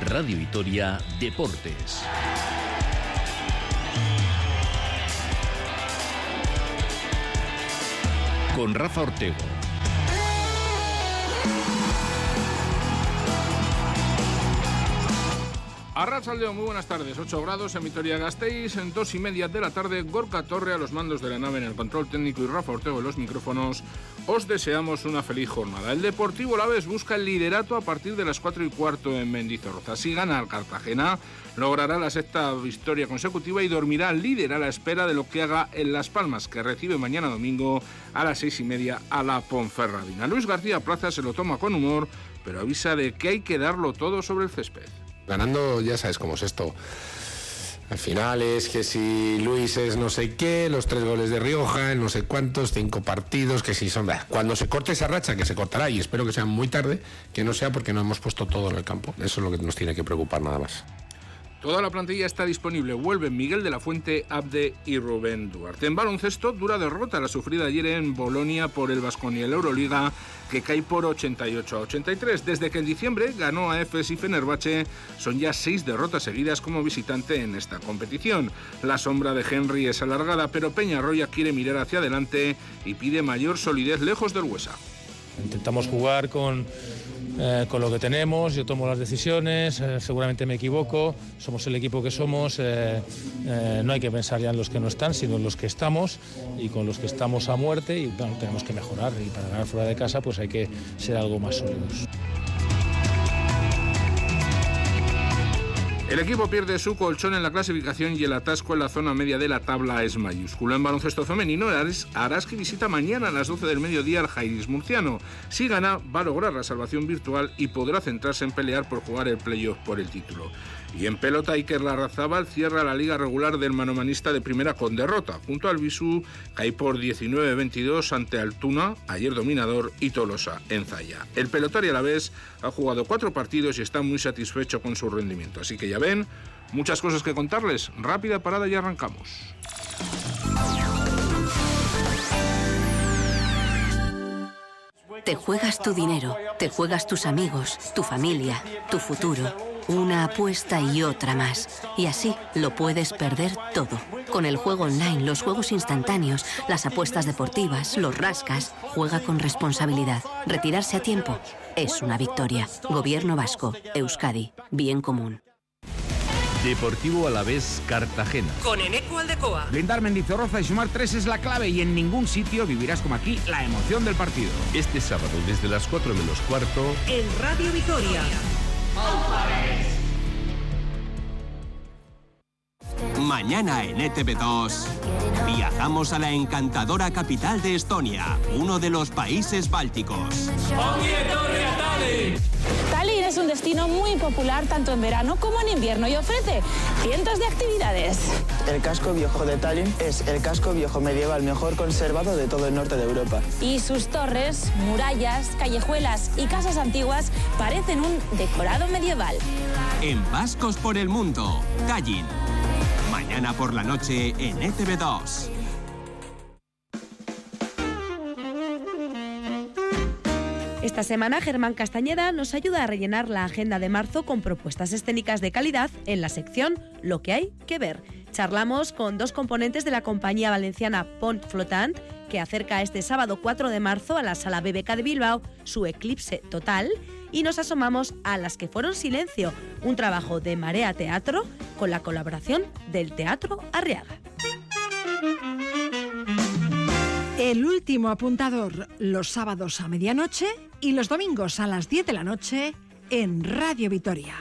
Radio Vitoria Deportes. Con Rafa Ortego. Arrasaldeo, muy buenas tardes. 8 grados en Vitoria Gasteiz, en dos y media de la tarde, Gorka Torre a los mandos de la nave en el control técnico y Rafa Ortego en los micrófonos. Os deseamos una feliz jornada. El Deportivo Laves busca el liderato a partir de las 4 y cuarto en Mendizorroza. Si gana al Cartagena, logrará la sexta victoria consecutiva y dormirá líder a la espera de lo que haga en Las Palmas, que recibe mañana domingo a las seis y media a la Ponferradina. Luis García Plaza se lo toma con humor, pero avisa de que hay que darlo todo sobre el césped. Ganando ya sabes cómo es esto. Al final es que si Luis es no sé qué, los tres goles de Rioja, no sé cuántos, cinco partidos, que si son... Cuando se corte esa racha, que se cortará, y espero que sea muy tarde, que no sea porque no hemos puesto todo en el campo. Eso es lo que nos tiene que preocupar nada más. Toda la plantilla está disponible. Vuelven Miguel de la Fuente, Abde y Rubén Duarte. En baloncesto, dura derrota la sufrida ayer en Bolonia por el Vasconia la Euroliga, que cae por 88 a 83. Desde que en diciembre ganó a Efes y Fenerbahce, son ya seis derrotas seguidas como visitante en esta competición. La sombra de Henry es alargada, pero Peñarroya quiere mirar hacia adelante y pide mayor solidez lejos del Huesa. Intentamos jugar con eh, con lo que tenemos, yo tomo las decisiones, eh, seguramente me equivoco, somos el equipo que somos, eh, no hay que pensar ya en los que no están, sino en los que estamos y con los que estamos a muerte y tenemos que mejorar y para ganar fuera de casa pues hay que ser algo más sólidos. El equipo pierde su colchón en la clasificación y el atasco en la zona media de la tabla es mayúsculo. En baloncesto femenino, Araski visita mañana a las 12 del mediodía al Jairis Murciano. Si gana, va a lograr la salvación virtual y podrá centrarse en pelear por jugar el playoff por el título. Y en pelota, Iker Larrazábal cierra la liga regular del manomanista de primera con derrota. Junto al Bisú, cae por 19-22 ante Altuna, ayer dominador, y Tolosa en Zaya. El pelotario a la vez ha jugado cuatro partidos y está muy satisfecho con su rendimiento. Así que ya ven, muchas cosas que contarles. Rápida parada y arrancamos. Te juegas tu dinero, te juegas tus amigos, tu familia, tu futuro. Una apuesta y otra más. Y así lo puedes perder todo. Con el juego online, los juegos instantáneos, las apuestas deportivas, los rascas, juega con responsabilidad. Retirarse a tiempo es una victoria. Gobierno Vasco, Euskadi, bien común. Deportivo Alavés Cartagena. Con Eneco Aldecoa. Blindar Mendizorroza y sumar tres es la clave y en ningún sitio vivirás como aquí la emoción del partido. Este sábado desde las 4 menos cuarto. En Radio Vitoria. Mañana en ETV2 viajamos a la encantadora capital de Estonia, uno de los países bálticos. Tallinn es un destino muy popular tanto en verano como en invierno y ofrece cientos de actividades. El casco viejo de Tallinn es el casco viejo medieval mejor conservado de todo el norte de Europa. Y sus torres, murallas, callejuelas y casas antiguas parecen un decorado medieval. En Vascos por el Mundo, Tallinn. Mañana por la noche en E ETV2. Esta semana Germán Castañeda nos ayuda a rellenar la agenda de marzo con propuestas escénicas de calidad en la sección Lo que hay que ver. Charlamos con dos componentes de la compañía valenciana Pont Flotant que acerca este sábado 4 de marzo a la Sala BBK de Bilbao su eclipse total y nos asomamos a Las que fueron silencio, un trabajo de Marea Teatro con la colaboración del Teatro Arriaga. El último apuntador los sábados a medianoche y los domingos a las 10 de la noche en Radio Vitoria.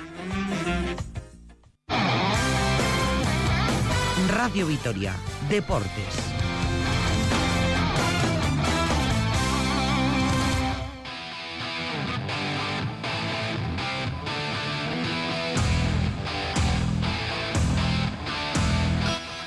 Radio Vitoria, Deportes.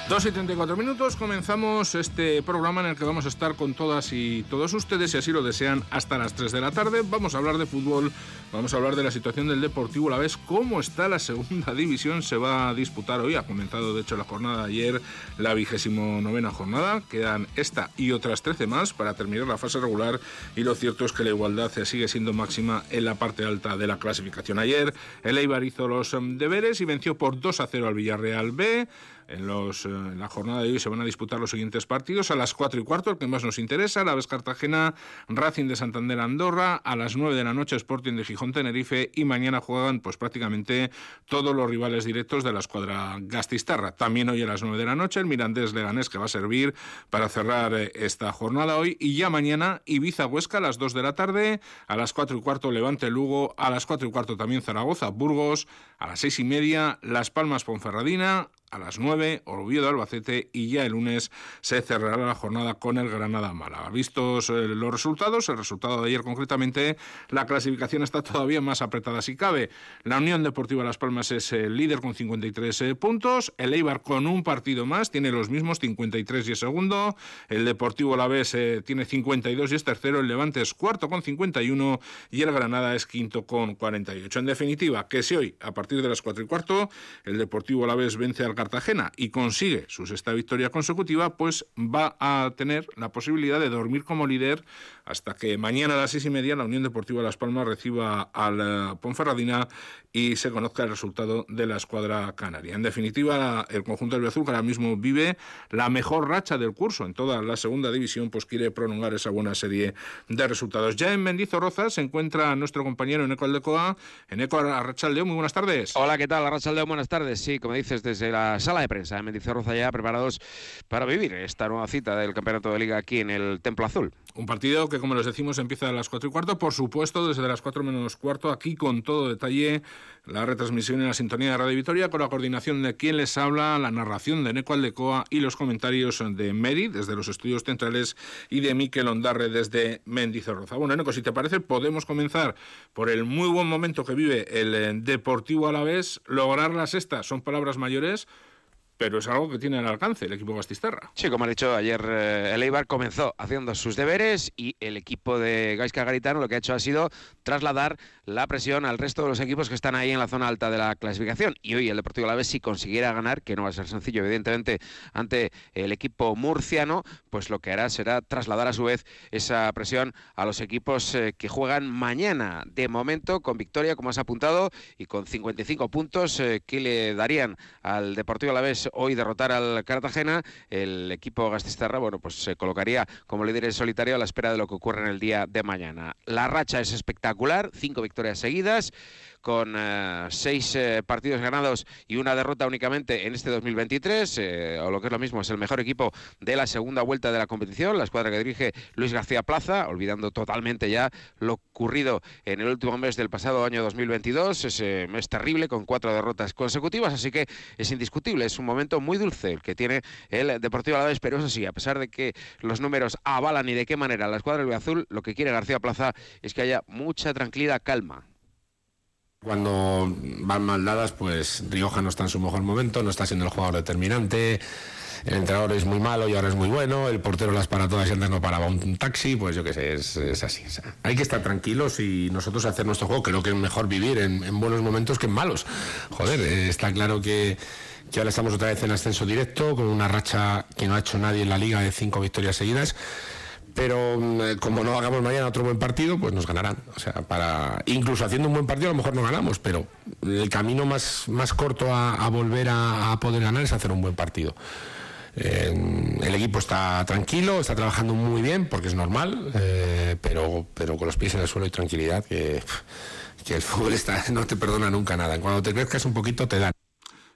2 y 34 minutos comenzamos este programa en el que vamos a estar con todas y todos ustedes, si así lo desean, hasta las 3 de la tarde. Vamos a hablar de fútbol, vamos a hablar de la situación del Deportivo la vez, cómo está la segunda división, se va a disputar hoy, ha comenzado de hecho la jornada de ayer, la vigésimo novena jornada, quedan esta y otras 13 más para terminar la fase regular y lo cierto es que la igualdad sigue siendo máxima en la parte alta de la clasificación. Ayer el Eibar hizo los em, deberes y venció por 2 a 0 al Villarreal B. En, los, eh, la jornada de hoy se van a disputar los siguientes partidos. A las 4 y cuarto, el que más nos interesa, la vez Cartagena, Racing de Santander Andorra. A las 9 de la noche, Sporting de Gijón Tenerife. Y mañana juegan pues prácticamente todos los rivales directos de la escuadra Gastistarra. También hoy a las 9 de la noche, el Mirandés Leganés que va a servir para cerrar eh, esta jornada hoy. Y ya mañana, Ibiza Huesca a las 2 de la tarde. A las 4 y cuarto, Levante Lugo. A las 4 y cuarto también Zaragoza Burgos. A las 6 y media, Las Palmas Ponferradina a las 9, Oviedo Albacete y ya el lunes se cerrará la jornada con el Granada Málaga. Vistos eh, los resultados, el resultado de ayer concretamente, la clasificación está todavía más apretada si cabe. La Unión Deportiva Las Palmas es el líder con 53 eh, puntos, el Eibar con un partido más tiene los mismos 53 y es segundo, el Deportivo Alavés eh, tiene 52 y es tercero, el Levante es cuarto con 51 y el Granada es quinto con 48. En definitiva, que si hoy a partir de las 4 y cuarto el Deportivo Alavés vence al Cartagena y consigue su sexta victoria consecutiva, pues va a tener la posibilidad de dormir como líder hasta que mañana a las seis y media la Unión Deportiva Las Palmas reciba al eh, Ponferradina y se conozca el resultado de la escuadra canaria. En definitiva, el conjunto del Azul que ahora mismo vive la mejor racha del curso en toda la segunda división, pues quiere prolongar esa buena serie de resultados. Ya en Mendizorroza se encuentra nuestro compañero Eneco Aldecoa. Eneco Arrachaldeo, muy buenas tardes. Hola, ¿qué tal? Arrachaldeo, buenas tardes. Sí, como dices, desde la sala de prensa de Mendizorroza ya preparados para vivir esta nueva cita del Campeonato de Liga aquí en el Templo Azul. Un partido que, como les decimos, empieza a las cuatro y cuarto. Por supuesto, desde las cuatro menos cuarto, aquí con todo detalle, la retransmisión en la sintonía de Radio Vitoria, con la coordinación de quien les habla, la narración de Neco Aldecoa y los comentarios de Mary, desde los estudios centrales, y de Miquel Ondarre, desde Mendizorroza. Bueno, Neco, si te parece, podemos comenzar por el muy buen momento que vive el eh, Deportivo Alavés. Lograr la sexta son palabras mayores pero es algo que tiene al alcance el equipo Gastistarra. Sí, como ha dicho ayer, eh, el Eibar comenzó haciendo sus deberes y el equipo de Gaisca Garitano lo que ha hecho ha sido trasladar la presión al resto de los equipos que están ahí en la zona alta de la clasificación. Y hoy el Deportivo Alavés, si consiguiera ganar, que no va a ser sencillo, evidentemente, ante el equipo murciano, pues lo que hará será trasladar a su vez esa presión a los equipos eh, que juegan mañana. De momento, con victoria, como has apuntado, y con 55 puntos eh, que le darían al Deportivo Alavés hoy derrotar al Cartagena, el equipo Gastistarra, bueno, pues se colocaría como líder en solitario a la espera de lo que ocurre en el día de mañana. La racha es espectacular, cinco victorias seguidas con eh, seis eh, partidos ganados y una derrota únicamente en este 2023, eh, o lo que es lo mismo, es el mejor equipo de la segunda vuelta de la competición, la escuadra que dirige Luis García Plaza, olvidando totalmente ya lo ocurrido en el último mes del pasado año 2022, ese mes terrible con cuatro derrotas consecutivas, así que es indiscutible, es un momento muy dulce el que tiene el Deportivo Alavés, pero eso sí, a pesar de que los números avalan y de qué manera la escuadra del Azul, lo que quiere García Plaza es que haya mucha tranquilidad, calma. Cuando van mal dadas, pues Rioja no está en su mejor momento, no está siendo el jugador determinante, el entrenador es muy malo y ahora es muy bueno, el portero las para todas y antes no paraba un taxi, pues yo qué sé, es, así. hay que estar tranquilos y nosotros hacer nuestro juego, creo que es mejor vivir en, buenos momentos que en malos. Joder, eh, está claro que, que ahora estamos otra vez en ascenso directo, con una racha que no ha hecho nadie en la liga de cinco victorias seguidas pero mm, como no hagamos mañana otro buen partido, pues nos ganarán. O sea, para incluso haciendo un buen partido a lo mejor no ganamos, pero el camino más, más corto a, volver a, poder ganar es hacer un buen partido. el equipo está tranquilo, está trabajando muy bien, porque es normal, eh, pero, pero con los pies en el suelo y tranquilidad, que, el fútbol no te perdona nunca nada. Cuando te crezcas un poquito te dan.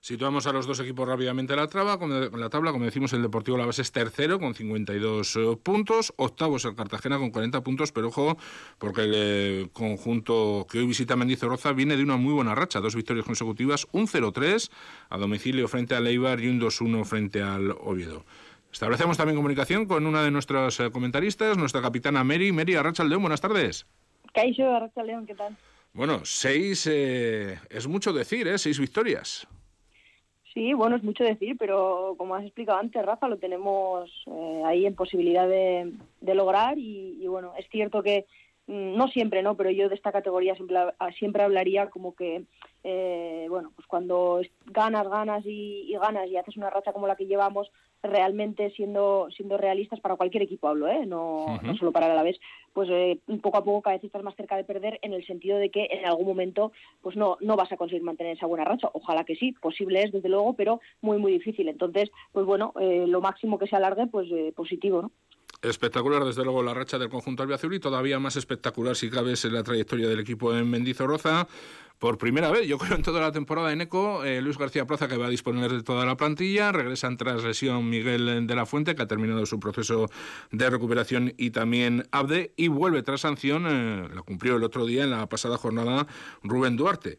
Situamos a los dos equipos rápidamente en la, traba, con la tabla. Como decimos, el Deportivo La Base es tercero con 52 eh, puntos. Octavo es el Cartagena con 40 puntos. Pero ojo, porque el eh, conjunto que hoy visita Mendizorroza viene de una muy buena racha. Dos victorias consecutivas, un 0-3 a domicilio frente al Eibar y un 2-1 frente al Oviedo. Establecemos también comunicación con una de nuestras eh, comentaristas, nuestra capitana Mary. Mary Arrachaldeón, buenas tardes. Caixo Arrachaldeón, ¿qué tal? Bueno, seis es mucho decir, ¿eh? Seis victorias. Sí, bueno, es mucho decir, pero como has explicado antes, Rafa, lo tenemos eh, ahí en posibilidad de, lograr y, bueno, es cierto que mm, no siempre, ¿no? Pero yo de esta categoría siempre, siempre hablaría como que, eh, bueno, pues cuando ganas, ganas y, y, ganas y haces una racha como la que llevamos, realmente siendo siendo realistas para cualquier equipo hablo, ¿eh? no, no solo para el Alavés, pues eh, poco a poco cada vez estás más cerca de perder en el sentido de que en algún momento pues no no vas a conseguir mantener esa buena racha. Ojalá que sí, posible es desde luego, pero muy muy difícil. Entonces, pues bueno, eh, lo máximo que se alargue, pues eh, positivo, ¿no? Espectacular, desde luego, la racha del conjunto albiazul y todavía más espectacular, si cabe, es la trayectoria del equipo en Mendizorroza. Por primera vez, yo creo, en toda la temporada en ECO, eh, Luis García Plaza, que va a disponer de toda la plantilla, regresan tras lesión Miguel de la Fuente, que ha terminado su proceso de recuperación, y también Abde, y vuelve tras sanción, eh, la cumplió el otro día en la pasada jornada Rubén Duarte.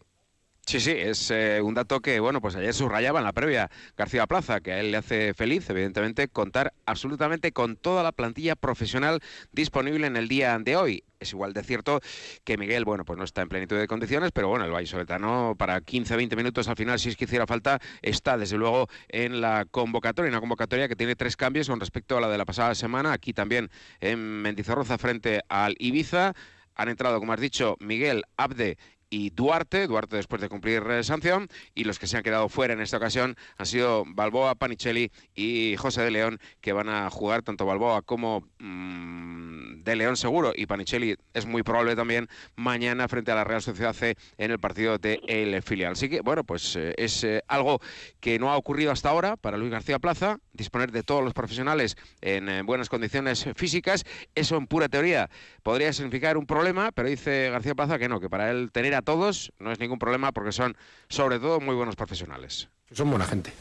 Sí, sí, es eh, un dato que, bueno, pues ayer subrayaba en la previa García Plaza, que a él le hace feliz, evidentemente, contar absolutamente con toda la plantilla profesional disponible en el día de hoy. Es igual de cierto que Miguel, bueno, pues no está en plenitud de condiciones, pero bueno, el Vallisoletano para 15-20 minutos al final, si es que hiciera falta, está desde luego en la convocatoria, una convocatoria que tiene tres cambios con respecto a la de la pasada semana, aquí también en Mendizorroza frente al Ibiza. Han entrado, como has dicho, Miguel, Abde y Duarte, Duarte después de cumplir eh, sanción, y los que se han quedado fuera en esta ocasión han sido Balboa, Panicelli y José de León, que van a jugar tanto Balboa como mm, de León seguro, y Panicelli es muy probable también mañana frente a la Real Sociedad C en el partido de el filial. Así que, bueno, pues eh, es eh, algo que no ha ocurrido hasta ahora para Luis García Plaza, disponer de todos los profesionales en buenas condiciones físicas, eso en pura teoría podría significar un problema, pero dice García Plaza que no, que para él tener a todos no es ningún problema porque son sobre todo muy buenos profesionales. Son buena gente,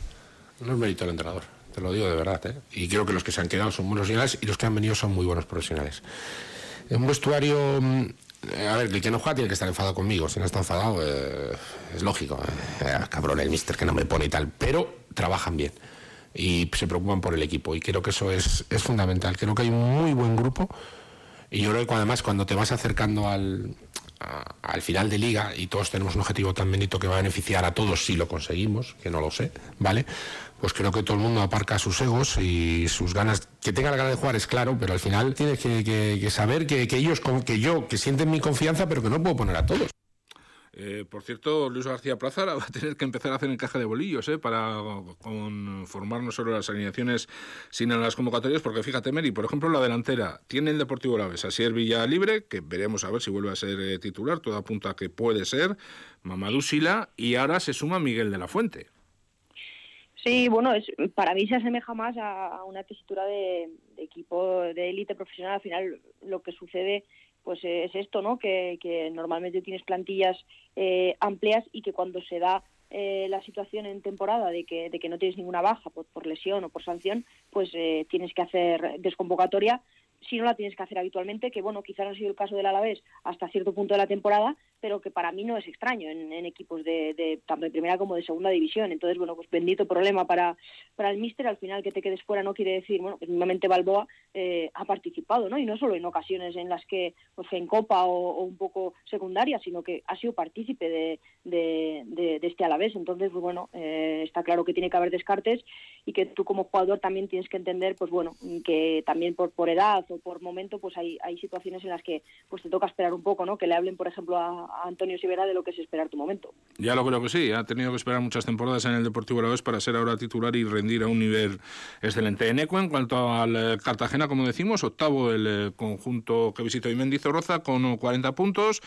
no es mérito del entrenador, te lo digo de verdad. ¿eh? Y creo que los que se han quedado son buenos profesionales y los que han venido son muy buenos profesionales. En un vestuario, mm, a ver, el que no juega tiene que estar enfadado conmigo, si no está enfadado eh, es lógico, eh, cabrón el mister que no me pone y tal, pero trabajan bien y se preocupan por el equipo y creo que eso es, fundamental, creo que hay un muy buen grupo y yo creo que además cuando te vas acercando al, al final de liga y todos tenemos un objetivo tan bonito que va a beneficiar a todos si lo conseguimos, que no lo sé, ¿vale? Pues creo que todo el mundo aparca sus egos y sus ganas. Que tenga la gana de jugar es claro, pero al final tienes que, saber que, ellos, que yo, que sienten mi confianza, pero que no puedo poner a todos. Eh, por cierto, Luis García Plaza va a tener que empezar a hacer encaje de bolillos eh, para conformar no solo las alineaciones, sino las convocatorias, porque fíjate, Meri, por ejemplo, la delantera tiene el Deportivo Laves, Asier Villa libre, que veremos a ver si vuelve a ser eh, titular, todo apunta a que puede ser, Mamadou Sila, y ahora se suma Miguel de la Fuente. Sí, bueno, es, para mí se asemeja más a, una tesitura de, equipo de élite profesional. Al final, lo que sucede pues es esto, ¿no? Que, normalmente tienes plantillas eh, amplias y que cuando se da eh, la situación en temporada de que, de que no tienes ninguna baja por, por lesión o por sanción, pues eh, tienes que hacer desconvocatoria si no la tienes que hacer habitualmente, que bueno, quizás ha sido el caso del Alavés hasta cierto punto de la temporada, pero que para mí no es extraño en, equipos de, tanto de primera como de segunda división. Entonces, bueno, pues bendito problema para, para el míster, al final que te quedes fuera no quiere decir, bueno, que mismamente Balboa eh, ha participado, ¿no? Y no solo en ocasiones en las que, pues en Copa o, un poco secundaria, sino que ha sido partícipe de, de, este Alavés. Entonces, pues bueno, eh, está claro que tiene que haber descartes y que tú como jugador también tienes que entender, pues bueno, que también por, por edad por momento pues hay, hay situaciones en las que pues te toca esperar un poco, ¿no? Que le hablen, por ejemplo, a, Antonio Sivera de lo que es esperar tu momento. Ya lo creo que sí, ha tenido que esperar muchas temporadas en el Deportivo Alavés para ser ahora titular y rendir a un nivel excelente. En Eco, en cuanto al eh, Cartagena, como decimos, octavo el eh, conjunto que visitó y Mendizorroza con 40 puntos,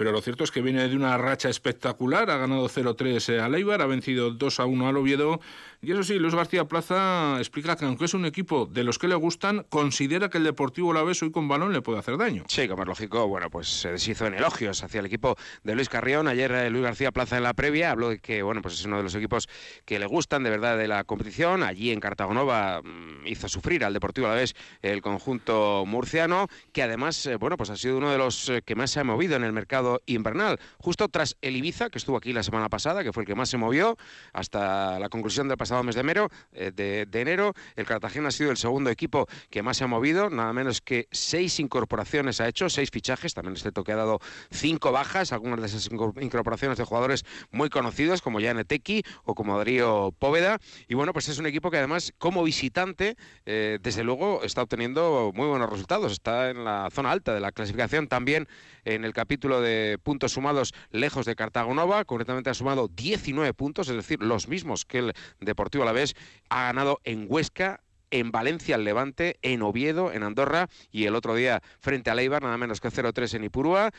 pero lo cierto es que viene de una racha espectacular, ha ganado 0-3 a Leibar, ha vencido 2-1 al Oviedo, y eso sí, Luis García Plaza explica que aunque es un equipo de los que le gustan, considera que el Deportivo la vez hoy con balón le puede hacer daño. Sí, como es lógico, bueno, pues se deshizo en elogios hacia el equipo de Luis Carrión. Ayer eh, Luis García Plaza en la previa habló de que, bueno, pues es uno de los equipos que le gustan de verdad de la competición. Allí en Cartagonova mm, hizo sufrir al Deportivo la vez el conjunto murciano, que además, eh, bueno, pues ha sido uno de los eh, que más se ha movido en el mercado invernal. Justo tras el Ibiza, que estuvo aquí la semana pasada, que fue el que más se movió, hasta la conclusión del pasado mes de enero, eh, de, enero el Cartagena ha sido el segundo equipo que más se ha movido, nada menos que seis incorporaciones ha hecho, seis fichajes, también es cierto que ha dado cinco bajas, algunas de esas incorporaciones de jugadores muy conocidos como Jan Eteki o como Darío Póveda, y bueno, pues es un equipo que además como visitante, eh, desde luego, está obteniendo muy buenos resultados, está en la zona alta de la clasificación. También en el capítulo de puntos sumados lejos de Cartago Nova, concretamente ha sumado 19 puntos, es decir, los mismos que el Deportivo Alavés, ha ganado en Huesca, en Valencia el Levante, en Oviedo, en Andorra y el otro día frente a Leibar, nada menos que 0-3 en Ipurúa.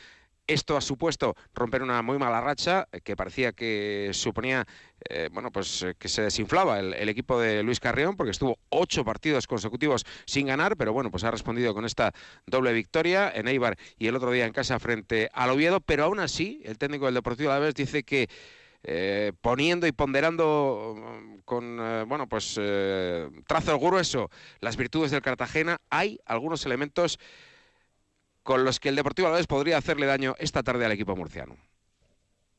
Esto ha supuesto romper una muy mala racha eh, que parecía que suponía, eh, bueno, pues eh, que se desinflaba el, equipo de Luis Carrión porque estuvo ocho partidos consecutivos sin ganar, pero bueno, pues ha respondido con esta doble victoria en Eibar y el otro día en casa frente al Oviedo, pero aún así el técnico del Deportivo de la Vez dice que poniendo y ponderando mm, con bueno pues trazo grueso las virtudes del Cartagena, hay algunos elementos con los que el Deportivo Alavés podría hacerle daño esta tarde al equipo murciano.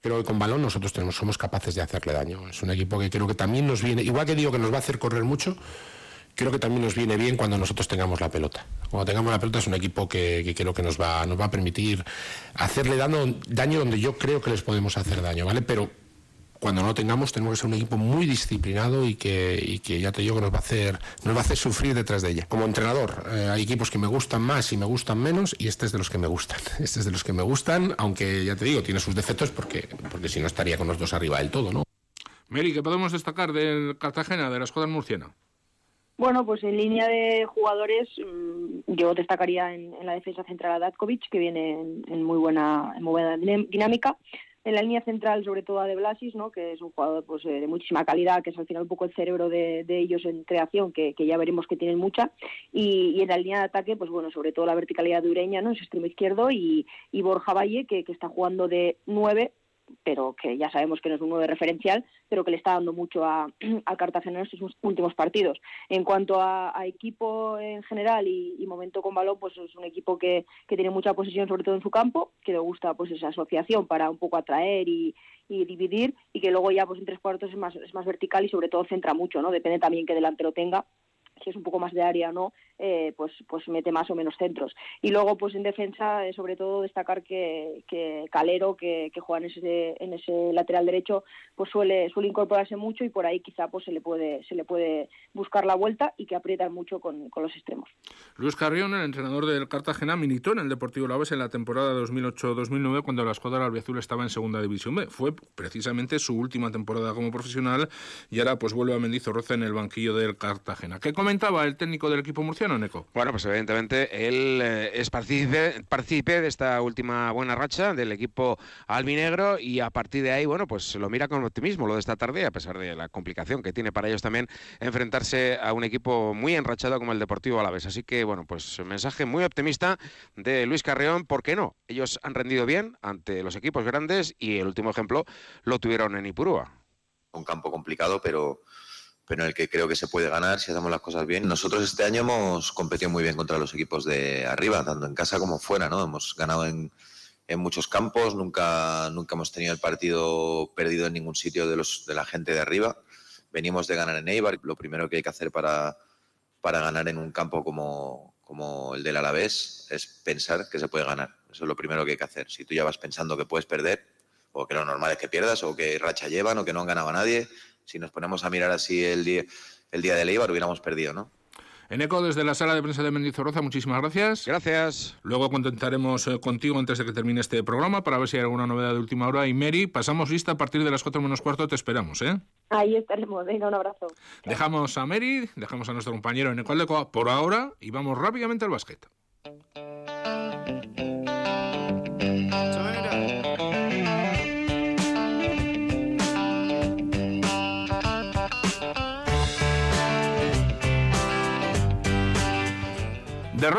Creo que con balón nosotros somos capaces de hacerle daño. Es un equipo que creo que también nos viene, igual que digo que nos va a hacer correr mucho, creo que también nos viene bien cuando nosotros tengamos la pelota. Cuando tengamos la pelota es un equipo que, que creo que nos va, nos va a permitir hacerle daño, daño donde yo creo que les podemos hacer daño, ¿vale? Pero cuando no lo tengamos tenemos que ser un equipo muy disciplinado y que, y que ya te digo que nos va a hacer nos va a hacer sufrir detrás de ella. Como entrenador, eh, hay equipos que me gustan más y me gustan menos y este es de los que me gustan. Este es de los que me gustan, aunque ya te digo, tiene sus defectos porque, porque si no estaría con los dos arriba del todo, ¿no? Mary, ¿qué podemos destacar del Cartagena, de la escuadra murciana? Bueno, pues en línea de jugadores, mm, yo destacaría en, en la defensa central a Datkovic, que viene en, en, muy buena, en muy buena dinámica en la línea central, sobre todo a De Blasis, ¿no? que es un jugador pues, de muchísima calidad, que es al final un poco el cerebro de, ellos en creación, que, que, ya veremos que tienen mucha. Y, en la línea de ataque, pues bueno, sobre todo la verticalidad de Ureña, ¿no? es extremo izquierdo, y, y Borja Valle, que, que está jugando de nueve pero que ya sabemos que no es un nuevo referencial, pero que le está dando mucho a, a Cartagena en estos últimos partidos. En cuanto a, equipo en general y, momento con balón, pues es un equipo que, que, tiene mucha posesión, sobre todo en su campo, que le gusta pues esa asociación para un poco atraer y, y dividir, y que luego ya pues en tres cuartos es más, es más vertical y sobre todo centra mucho, ¿no? Depende también que delantero tenga si es un poco más de área o no, eh, pues, pues mete más o menos centros. Y luego, pues en defensa, eh, sobre todo destacar que, que Calero, que, que, juega en ese, en ese lateral derecho, pues suele, suele incorporarse mucho y por ahí quizá pues se le puede, se le puede buscar la vuelta y que aprietan mucho con, con los extremos. Luis Carrión, el entrenador del Cartagena, militó en el Deportivo Laves en la temporada 2008-2009 cuando la escuadra albiazul estaba en Segunda División B. Fue precisamente su última temporada como profesional y ahora pues vuelve a Mendizorroza en el banquillo del Cartagena. ¿Qué comentaba el técnico del equipo murciano, Neco? Bueno, pues evidentemente él eh, es partícipe, partícipe, de esta última buena racha del equipo albinegro y a partir de ahí, bueno, pues lo mira con optimismo lo de esta tarde, a pesar de la complicación que tiene para ellos también enfrentarse a un equipo muy enrachado como el Deportivo Alavés. Así que, bueno, pues mensaje muy optimista de Luis Carreón, ¿por qué no? Ellos han rendido bien ante los equipos grandes y el último ejemplo lo tuvieron en Ipurúa. Un campo complicado, pero pero en el que creo que se puede ganar si hacemos las cosas bien. Nosotros este año hemos competido muy bien contra los equipos de arriba, tanto en casa como fuera, ¿no? Hemos ganado en, en muchos campos, nunca, nunca hemos tenido el partido perdido en ningún sitio de, los, de la gente de arriba. Venimos de ganar en Eibar, lo primero que hay que hacer para, para ganar en un campo como, como el del Alavés es pensar que se puede ganar. Eso es lo primero que hay que hacer. Si tú ya vas pensando que puedes perder, o que lo normal es que pierdas, o que racha llevan, o que no han ganado a nadie, si nos ponemos a mirar así el día, el día de Leibar, hubiéramos perdido, ¿no? Eneco, desde la sala de prensa de Mendizorroza, muchísimas gracias. Gracias. Luego contentaremos eh, contigo antes de que termine este programa para ver si hay alguna novedad de última hora. Y Mary, pasamos lista a partir de las 4 menos cuarto, te esperamos, ¿eh? Ahí estaremos, venga, un abrazo. Dejamos a Mary, dejamos a nuestro compañero Eneco Aldecoa por ahora y vamos rápidamente al básquet.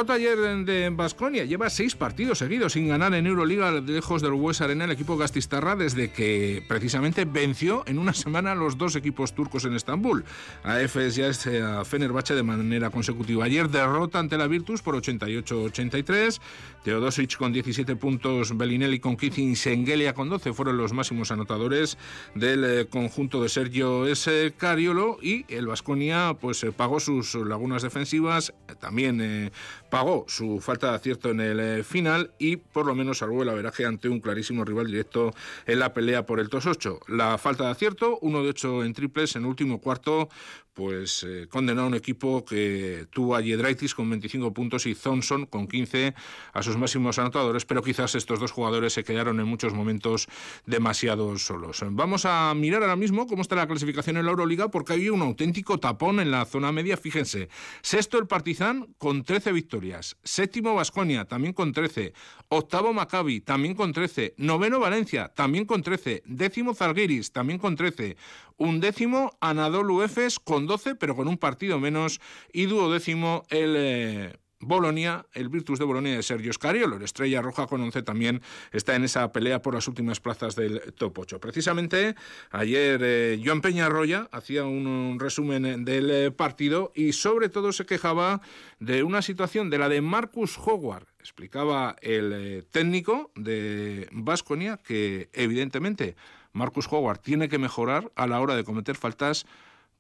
Derrota ayer de Basconia. Lleva seis partidos seguidos sin ganar en Euroliga lejos del West Arena el equipo gastistarra desde que precisamente venció en una semana los dos equipos turcos en Estambul. A Efes ya es a Fenerbahce de manera consecutiva. Ayer derrota ante la Virtus por 88-83. Teodosic con 17 puntos, Bellinelli con 15 y Sengelia con 12 fueron los máximos anotadores del eh, conjunto de Sergio S. Cariolo y el Basconia pues eh, pagó sus lagunas defensivas, también eh, pagó su falta de acierto en el eh, final y por lo menos salvó el averaje ante un clarísimo rival directo en la pelea por el TOS 8. La falta de acierto, uno de ocho en triples en último cuarto, pues eh, condenó a un equipo que tuvo a Yedraitis con 25 puntos y Thompson con 15 a sus máximos anotadores, pero quizás estos dos jugadores se quedaron en muchos momentos demasiado solos. Vamos a mirar ahora mismo cómo está la clasificación en la Euroliga porque hay un auténtico tapón en la zona media, fíjense. Sexto el Partizan con 13 victorias, séptimo Vasconia también con 13, octavo Maccabi también con 13, noveno Valencia también con 13, décimo Zalgiris también con 13, undécimo Anadolu Efes con 12, pero con un partido menos, y duodécimo el eh, Bolonia, el Virtus de Bolonia de Sergio Scariolo, la estrella roja con 11 también está en esa pelea por las últimas plazas del top 8. Precisamente ayer eh, Joan Peñarroya hacía un, un resumen del eh, partido y sobre todo se quejaba de una situación de la de Marcus Howard. Explicaba el eh, técnico de Basconia que evidentemente Marcus Howard tiene que mejorar a la hora de cometer faltas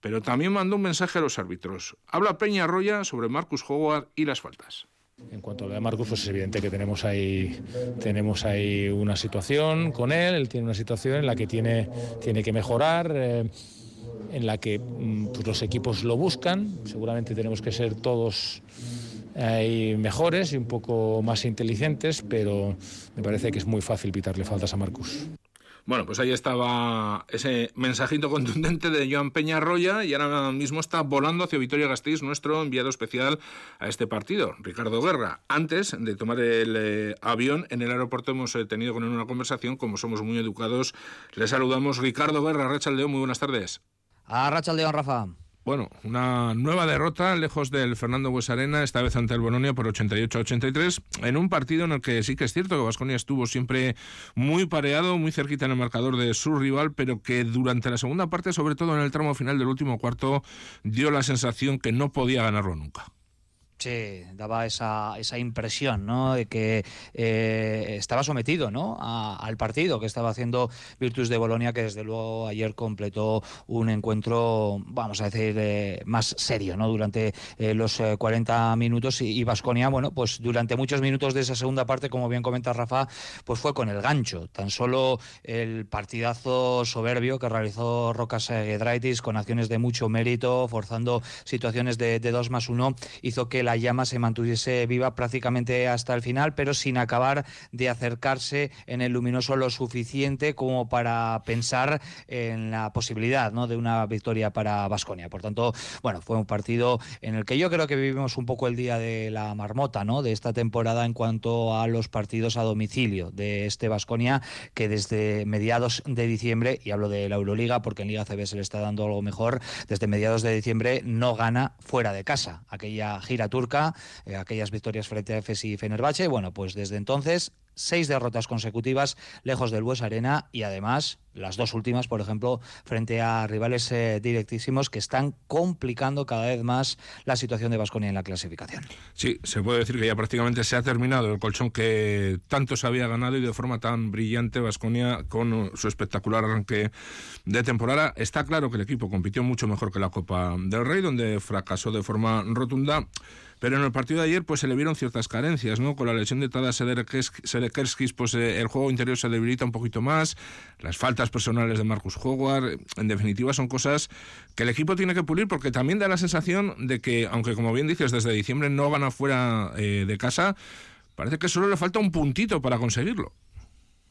pero también mandó un mensaje a los árbitros. Habla Peña Arroya sobre Marcus Howard y las faltas. En cuanto a lo de Marcus, pues es evidente que tenemos ahí, tenemos ahí una situación con él, él tiene una situación en la que tiene, tiene que mejorar. Eh, en la que pues, los equipos lo buscan, seguramente tenemos que ser todos eh, mejores y un poco más inteligentes, pero me parece que es muy fácil pitarle faltas a Marcus. Bueno, pues ahí estaba ese mensajito contundente de Joan Peña Arroya y ahora mismo está volando hacia Vitoria Gasteiz, nuestro enviado especial a este partido, Ricardo Guerra. Antes de tomar el eh, avión, en el aeropuerto hemos eh, tenido con él una conversación, como somos muy educados, le saludamos. Ricardo Guerra, Rachel León, muy buenas tardes. A Rachel León, Rafa. Bueno, una nueva derrota lejos del Fernando Buesarena, esta vez ante el Bolonia por 88-83, en un partido en el que sí que es cierto que Vasconia estuvo siempre muy pareado, muy cerquita en el marcador de su rival, pero que durante la segunda parte, sobre todo en el tramo final del último cuarto, dio la sensación que no podía ganarlo nunca. Sí, daba esa, esa impresión ¿no? de que eh, estaba sometido ¿no? A, al partido que estaba haciendo Virtus de Bolonia, que desde luego ayer completó un encuentro, vamos a decir, eh, más serio ¿no? durante eh, los 40 minutos. Y Vasconia, bueno, pues durante muchos minutos de esa segunda parte, como bien comenta Rafa, pues fue con el gancho. Tan solo el partidazo soberbio que realizó Rocas Gedraitis con acciones de mucho mérito, forzando situaciones de, de 2 más 1, hizo que la llama se mantuviese viva prácticamente hasta el final, pero sin acabar de acercarse en el luminoso lo suficiente como para pensar en la posibilidad ¿no? de una victoria para Vasconia. Por tanto, bueno, fue un partido en el que yo creo que vivimos un poco el día de la marmota ¿no? de esta temporada en cuanto a los partidos a domicilio de este Vasconia, que desde mediados de diciembre, y hablo de la Euroliga porque en Liga CB se le está dando algo mejor, desde mediados de diciembre no gana fuera de casa. Aquella gira eh, aquellas victorias frente a Efes y Fenerbahce. Bueno, pues desde entonces seis derrotas consecutivas lejos del Bues Arena y además las dos últimas, por ejemplo, frente a rivales eh, directísimos que están complicando cada vez más la situación de Vasconia en la clasificación. Sí, se puede decir que ya prácticamente se ha terminado el colchón que tanto se había ganado y de forma tan brillante Vasconia con su espectacular arranque de temporada. Está claro que el equipo compitió mucho mejor que la Copa del Rey, donde fracasó de forma rotunda. Pero en el partido de ayer pues se le vieron ciertas carencias, ¿no? Con la lesión de Tadas Selekerskis, pues eh, el juego interior se debilita un poquito más, las faltas personales de Marcus Howard, en definitiva son cosas que el equipo tiene que pulir porque también da la sensación de que, aunque como bien dices, desde diciembre no van afuera eh, de casa, parece que solo le falta un puntito para conseguirlo.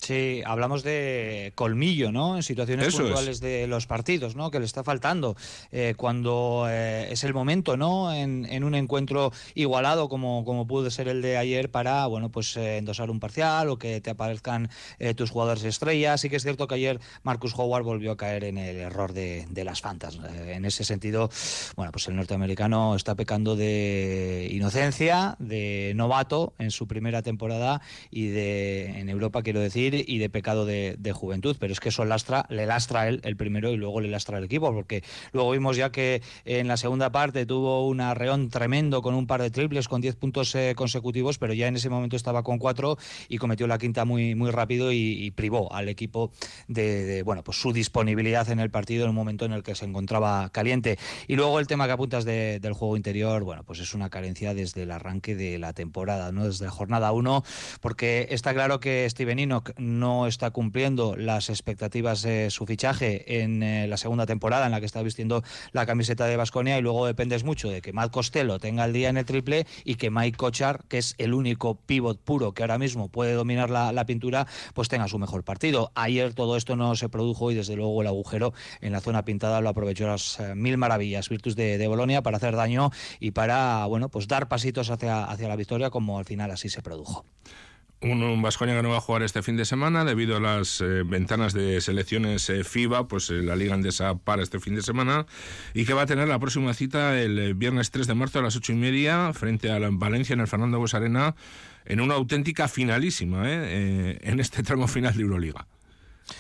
Sí, hablamos de colmillo, ¿no? En situaciones Eso es. puntuales de los partidos, ¿no? Que le está faltando. Eh, cuando eh, es el momento, ¿no? En, en un encuentro igualado como, como pudo ser el de ayer para, bueno, pues eh, endosar un parcial o que te aparezcan eh, tus jugadores estrellas. Sí que es cierto que ayer Marcus Howard volvió a caer en el error de, de las fantas. En ese sentido, bueno, pues el norteamericano está pecando de inocencia, de novato en su primera temporada y de en Europa, quiero decir, y de pecado de, juventud. Pero es que eso lastra, le lastra él el primero y luego le lastra el equipo, porque luego vimos ya que en la segunda parte tuvo un arreón tremendo con un par de triples, con 10 puntos eh, consecutivos, pero ya en ese momento estaba con cuatro y cometió la quinta muy, muy rápido y, privó al equipo de, bueno, pues su disponibilidad en el partido en un momento en el que se encontraba caliente. Y luego el tema que apuntas de- del juego interior, bueno, pues es una carencia desde el arranque de la temporada, ¿no? Desde la jornada 1, porque está claro que Steven Enoch no está cumpliendo las expectativas de su fichaje en eh, la segunda temporada en la que está vistiendo la camiseta de Basconia y luego dependes mucho de que Matt Costello tenga el día en el triple y que Mike Kochar, que es el único pivot puro que ahora mismo puede dominar la, la pintura, pues tenga su mejor partido. Ayer todo esto no se produjo y desde luego el agujero en la zona pintada lo aprovechó las eh, mil maravillas Virtus de, de Bolonia para hacer daño y para bueno pues dar pasitos hacia, hacia la victoria como al final así se produjo. Un Vasconia que no va a jugar este fin de semana debido a las eh, ventanas de selecciones eh, FIBA, pues eh, la Liga Andesa para este fin de semana y que va a tener la próxima cita el viernes 3 de marzo a las ocho y media frente a la Valencia en el Fernando Bues Arena en una auténtica finalísima en este tramo final de Euroliga.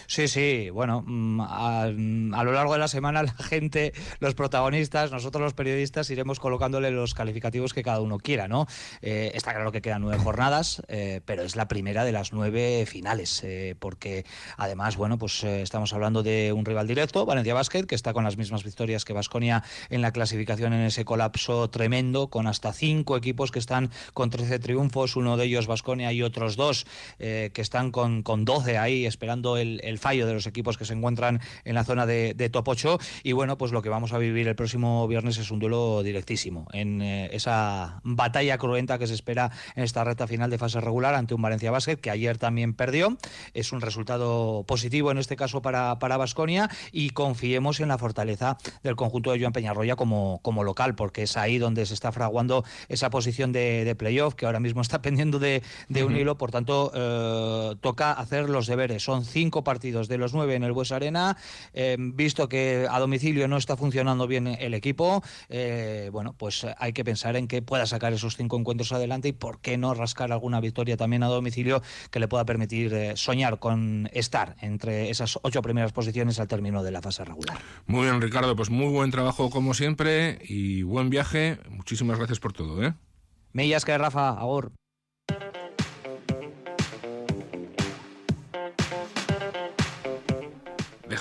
Sí, sí, bueno, mm, a, a lo largo de la semana la gente, los protagonistas, nosotros los periodistas iremos colocándole los calificativos que cada uno quiera, ¿no? Eh, está claro que quedan nueve jornadas, eh, pero es la primera de las nueve finales, eh, porque además, bueno, pues eh, estamos hablando de un rival directo, Valencia Basket, que está con las mismas victorias que Vasconia en la clasificación en ese colapso tremendo, con hasta cinco equipos que están con 13 triunfos, uno de ellos Vasconia y otros dos eh, que están con, con 12 ahí esperando el, el fallo de los equipos que se encuentran en la zona de, de top 8 y bueno, pues lo que vamos a vivir el próximo viernes es un duelo directísimo en eh, esa batalla cruenta que se espera en esta recta final de fase regular ante un Valencia Basket que ayer también perdió. Es un resultado positivo en este caso para para Basconia y confiemos en la fortaleza del conjunto de Joan Peñarroya como, como local, porque es ahí donde se está fraguando esa posición de, de playoff que ahora mismo está pendiendo de, de un hilo, por tanto eh, toca hacer los deberes. Son cinco partidos de los nueve en el Bues Arena, eh, visto que a domicilio no está funcionando bien el equipo, eh, bueno, pues hay que pensar en que pueda sacar esos cinco encuentros adelante y por qué no rascar alguna victoria también a domicilio que le pueda permitir eh, soñar con estar entre esas ocho primeras posiciones al término de la fase regular. Muy bien, Ricardo, pues muy buen trabajo como siempre y buen viaje. Muchísimas gracias por todo, ¿eh? Millas que Rafa, Agor.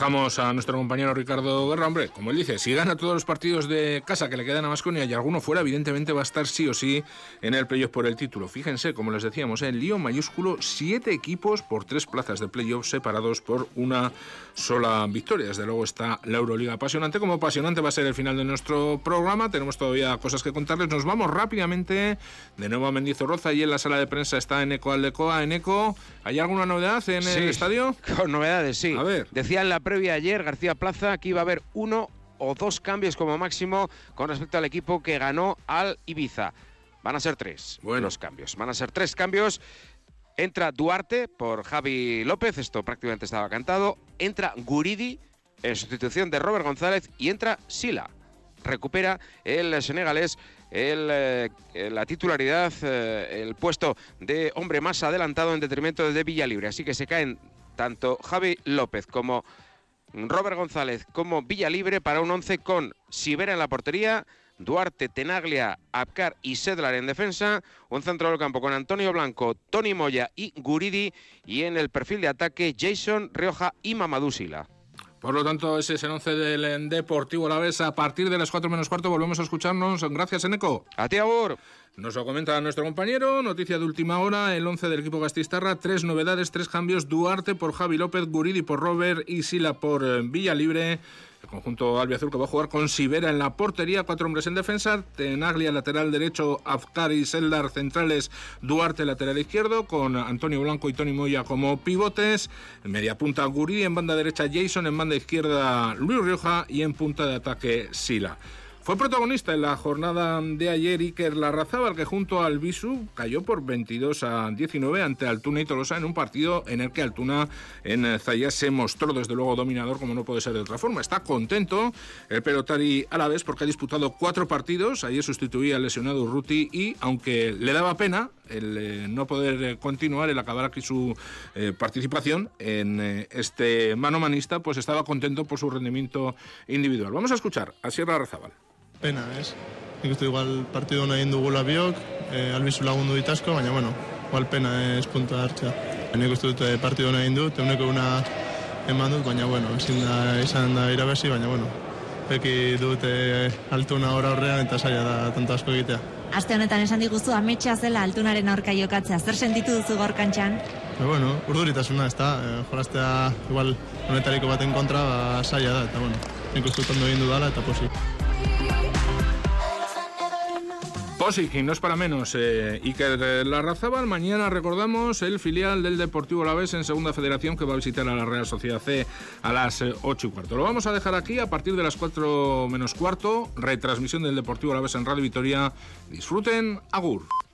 Dejamos a nuestro compañero Ricardo Guerra, hombre, como él dice, si gana todos los partidos de casa que le quedan a Vasconia y alguno fuera, evidentemente va a estar sí o sí en el playoff por el título. Fíjense, como les decíamos, el lío mayúsculo, siete equipos por tres plazas de playoff separados por una sola victoria. Desde luego está la Euroliga apasionante, como apasionante va a ser el final de nuestro programa. Tenemos todavía cosas que contarles. Nos vamos rápidamente de nuevo a Mendizorroza y en la sala de prensa está Eneco Aldecoa. Eneco, ¿hay alguna novedad en Sí. el estadio? Con novedades, sí. A ver. Decía en la previa ayer García Plaza que iba a haber uno o dos cambios como máximo con respecto al equipo que ganó al Ibiza. Van a ser tres los cambios. Van a ser tres cambios. Entra Duarte por Javi López, esto prácticamente estaba cantado. Entra Guridi en sustitución de Robert González y entra Sila. Recupera el senegalés el, eh, la titularidad, eh, el puesto de hombre más adelantado en detrimento de Villalibre. Así que se caen tanto Javi López como Robert González como Villalibre para un 11 con Sibera en la portería, Duarte, Tenaglia, Abkar y Sedlar en defensa, un centro del campo con Antonio Blanco, Tony Moya y Guridi y en el perfil de ataque Jason Rioja y Mamadou Sila. Por lo tanto, ese es el 11 del Deportivo La Vez. A partir de las 4 menos cuarto volvemos a escucharnos. Gracias, Eneco. A ti, Agur. Nos lo comenta nuestro compañero. Noticia de última hora. El 11 del equipo Gastistarra. Tres novedades, tres cambios. Duarte por Javi López, Guridi por Robert y Sila por eh, Villalibre. El conjunto albiazul que va a jugar con Sibera en la portería, cuatro hombres en defensa, Tenaglia lateral derecho, Afkari, Seldar centrales, Duarte lateral izquierdo, con Antonio Blanco y Tony Moya como pivotes, en media punta Guri, en banda derecha Jason, en banda izquierda Luis Rioja y en punta de ataque Sila. Fue protagonista en la jornada de ayer Iker Larrazábal, que junto al Bisu cayó por 22 a 19 ante Altuna y Tolosa en un partido en el que Altuna en Zaya se mostró desde luego dominador, como no puede ser de otra forma. Está contento el pelotari a la vez porque ha disputado cuatro partidos. Ayer sustituía al lesionado Ruti y, aunque le daba pena el eh, no poder eh, continuar, el acabar aquí su eh, participación en eh, este mano manista, pues estaba contento por su rendimiento individual. Vamos a escuchar a Sierra Larrazábal. Pena, ez? Nik uste igual partidu nahi dugula biok, e, albizu lagundu ditasko, baina, bueno, igual pena ez puntua hartzea. Nik uste dut eh, partidu nahi dut, euneko una eman dut, baina, bueno, ezin da izan da irabezi, baina, bueno, peki dut e, altuna ora horrean eta saia da tanto asko egitea. Aste honetan esan diguzu ametsa zela altunaren aurka jokatzea. Zer sentitu duzu gaur kantxan? Ba, bueno, urduritasuna, ez da, e, jolaztea igual honetariko baten kontra, ba, saia da, eta, bueno, nik uste dut ondo egin dudala eta posi. Posic, y no es para menos, eh, Iker Larrazábal. Mañana recordamos el filial del Deportivo Alavés en Segunda Federación que va a visitar a la Real Sociedad C a las eh, 8 y cuarto. Lo vamos a dejar aquí a partir de las 4 menos cuarto. Retransmisión del Deportivo Alavés en Radio Vitoria. Disfruten, Agur.